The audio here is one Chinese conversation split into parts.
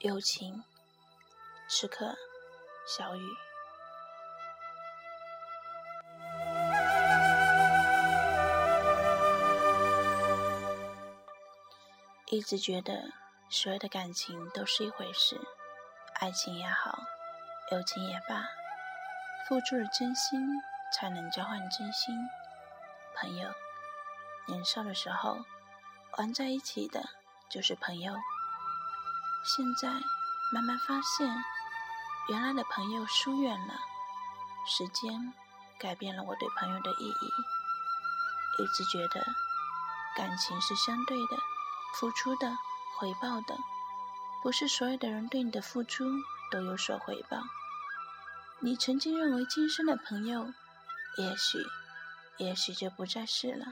友情，此刻，小雨。一直觉得所有的感情都是一回事，爱情也好，友情也罢，付出了真心才能交换真心。朋友，年少的时候玩在一起的就是朋友，现在慢慢发现，原来的朋友疏远了。时间改变了我对朋友的意义。一直觉得感情是相对的。付出的、回报的，不是所有的人对你的付出都有所回报。你曾经认为今生的朋友，也许，也许就不再是了。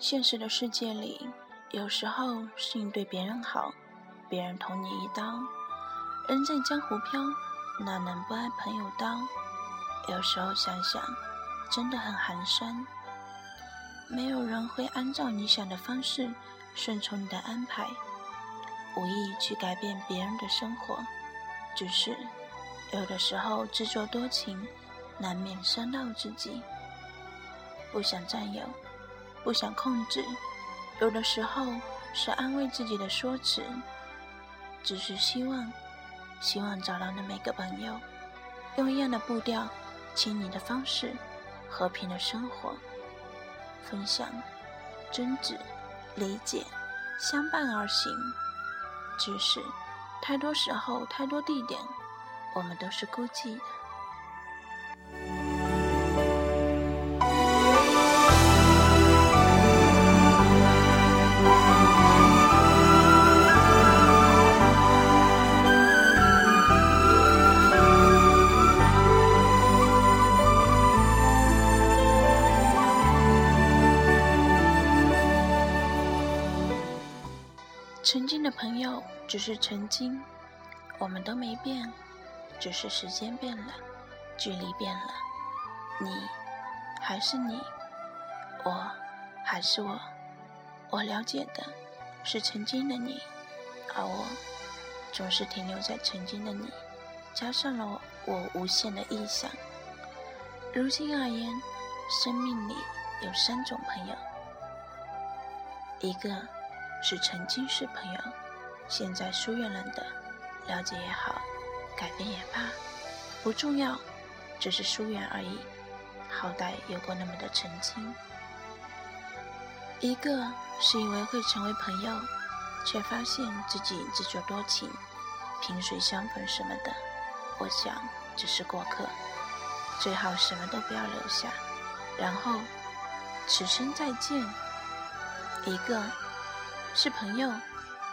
现实的世界里，有时候是你对别人好，别人捅你一刀。人在江湖飘，哪能不挨朋友刀？有时候想想，真的很寒酸。没有人会按照你想的方式顺从你的安排，无意去改变别人的生活。只是有的时候自作多情，难免伤到自己。不想占有，不想控制，有的时候是安慰自己的说辞。只是希望。希望找到的每个朋友，用一样的步调、亲昵的方式，和平的生活，分享、争执、理解，相伴而行。只是，太多时候、太多地点，我们都是孤寂的。曾经的朋友只是曾经，我们都没变，只是时间变了，距离变了，你还是你，我还是我，我了解的是曾经的你，而我总是停留在曾经的你，加上了我无限的臆想。如今而言，生命里有三种朋友，一个。是曾经是朋友，现在疏远了的，了解也好，改变也罢，不重要，只是疏远而已。好歹有过那么的曾经。一个是以为会成为朋友，却发现自己自作多情，萍水相逢什么的，我想只是过客，最好什么都不要留下，然后此生再见。一个。是朋友，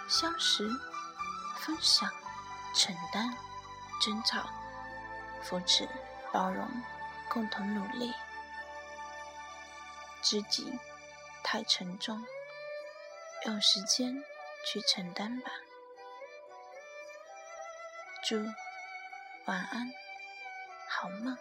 相识、分享、承担、争吵、扶持、包容、共同努力。知己太沉重，用时间去承担吧。祝晚安，好梦。